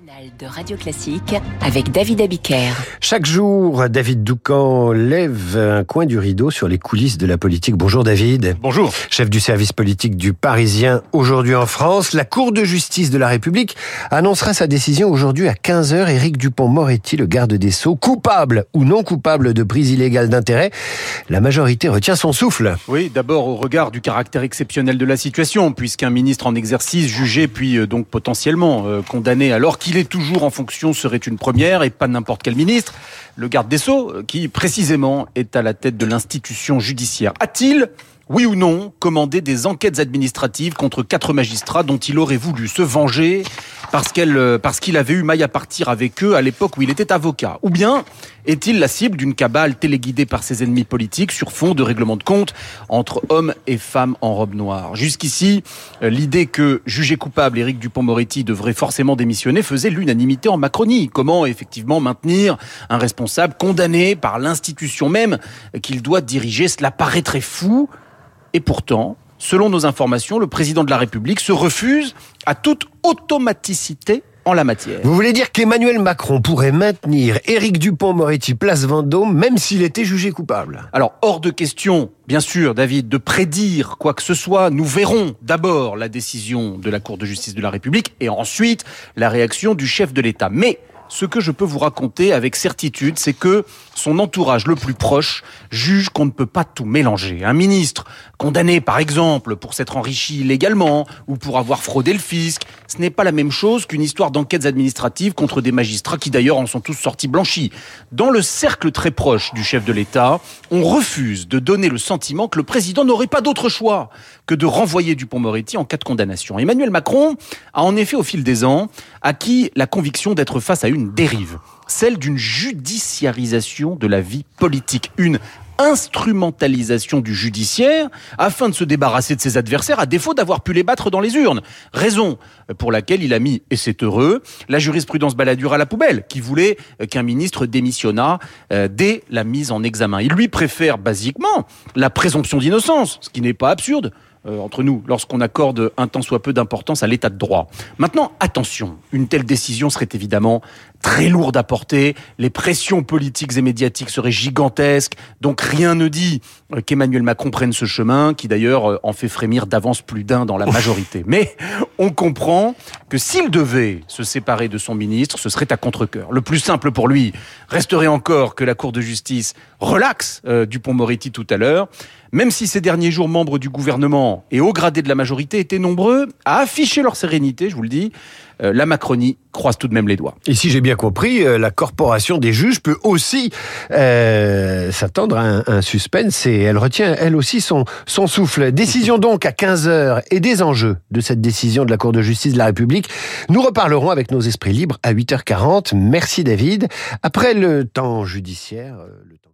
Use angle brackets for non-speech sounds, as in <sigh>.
matinale de Radio Classique avec David Abiker. Chaque jour, David Doucan lève un coin du rideau sur les coulisses de la politique. Bonjour David. Bonjour. Chef du service politique du Parisien aujourd'hui en France, la Cour de justice de la République annoncera sa décision aujourd'hui à 15h. Éric Dupont-Moretti, le garde des Sceaux, coupable ou non coupable de prise illégale d'intérêt. La majorité retient son souffle. Oui, d'abord au regard du caractère exceptionnel de la situation, puisqu'un ministre en exercice jugé puis euh, donc potentiellement euh, condamné alors qu'il est toujours en fonction serait une première et pas n'importe quel ministre. Le garde des Sceaux, euh, qui précisément est à la tête de l'institution judiciaire, a-t-il oui ou non, commandé des enquêtes administratives contre quatre magistrats dont il aurait voulu se venger parce qu'elle, euh, parce qu'il avait eu maille à partir avec eux à l'époque où il était avocat. Ou bien est-il la cible d'une cabale téléguidée par ses ennemis politiques sur fond de règlement de compte entre hommes et femmes en robe noire? Jusqu'ici, euh, l'idée que jugé coupable Éric Dupont-Moretti devrait forcément démissionner faisait l'unanimité en Macronie. Comment effectivement maintenir un responsable condamné par l'institution même qu'il doit diriger? Cela paraîtrait fou. Et pourtant, selon nos informations, le président de la République se refuse à toute automaticité en la matière. Vous voulez dire qu'Emmanuel Macron pourrait maintenir Éric Dupont-Moretti place Vendôme même s'il était jugé coupable? Alors, hors de question, bien sûr, David, de prédire quoi que ce soit. Nous verrons d'abord la décision de la Cour de justice de la République et ensuite la réaction du chef de l'État. Mais ce que je peux vous raconter avec certitude, c'est que son entourage le plus proche juge qu'on ne peut pas tout mélanger. Un ministre condamné, par exemple, pour s'être enrichi illégalement ou pour avoir fraudé le fisc, ce n'est pas la même chose qu'une histoire d'enquêtes administratives contre des magistrats qui d'ailleurs en sont tous sortis blanchis. Dans le cercle très proche du chef de l'État, on refuse de donner le sentiment que le président n'aurait pas d'autre choix que de renvoyer Dupont-Moretti en cas de condamnation. Emmanuel Macron a en effet au fil des ans acquis la conviction d'être face à une dérive, celle d'une judiciarisation de la vie politique, une instrumentalisation du judiciaire afin de se débarrasser de ses adversaires à défaut d'avoir pu les battre dans les urnes. Raison pour laquelle il a mis, et c'est heureux, la jurisprudence baladure à la poubelle, qui voulait qu'un ministre démissionnât euh, dès la mise en examen. Il lui préfère basiquement la présomption d'innocence, ce qui n'est pas absurde. Euh, entre nous, lorsqu'on accorde un tant soit peu d'importance à l'état de droit. Maintenant, attention, une telle décision serait évidemment très lourde à porter, les pressions politiques et médiatiques seraient gigantesques, donc rien ne dit euh, qu'Emmanuel Macron prenne ce chemin, qui d'ailleurs euh, en fait frémir d'avance plus d'un dans la <laughs> majorité. Mais on comprend que s'il devait se séparer de son ministre, ce serait à contre-cœur. Le plus simple pour lui resterait encore que la Cour de justice relaxe euh, Dupont-Moretti tout à l'heure, même si ces derniers jours, membres du gouvernement et haut gradés de la majorité étaient nombreux à afficher leur sérénité, je vous le dis, euh, la Macronie croise tout de même les doigts. Et si j'ai bien compris, euh, la corporation des juges peut aussi euh, s'attendre à un, suspense et elle retient elle aussi son, son souffle. Décision donc à 15h et des enjeux de cette décision de la Cour de justice de la République. Nous reparlerons avec nos esprits libres à 8h40. Merci David. Après le temps judiciaire, le temps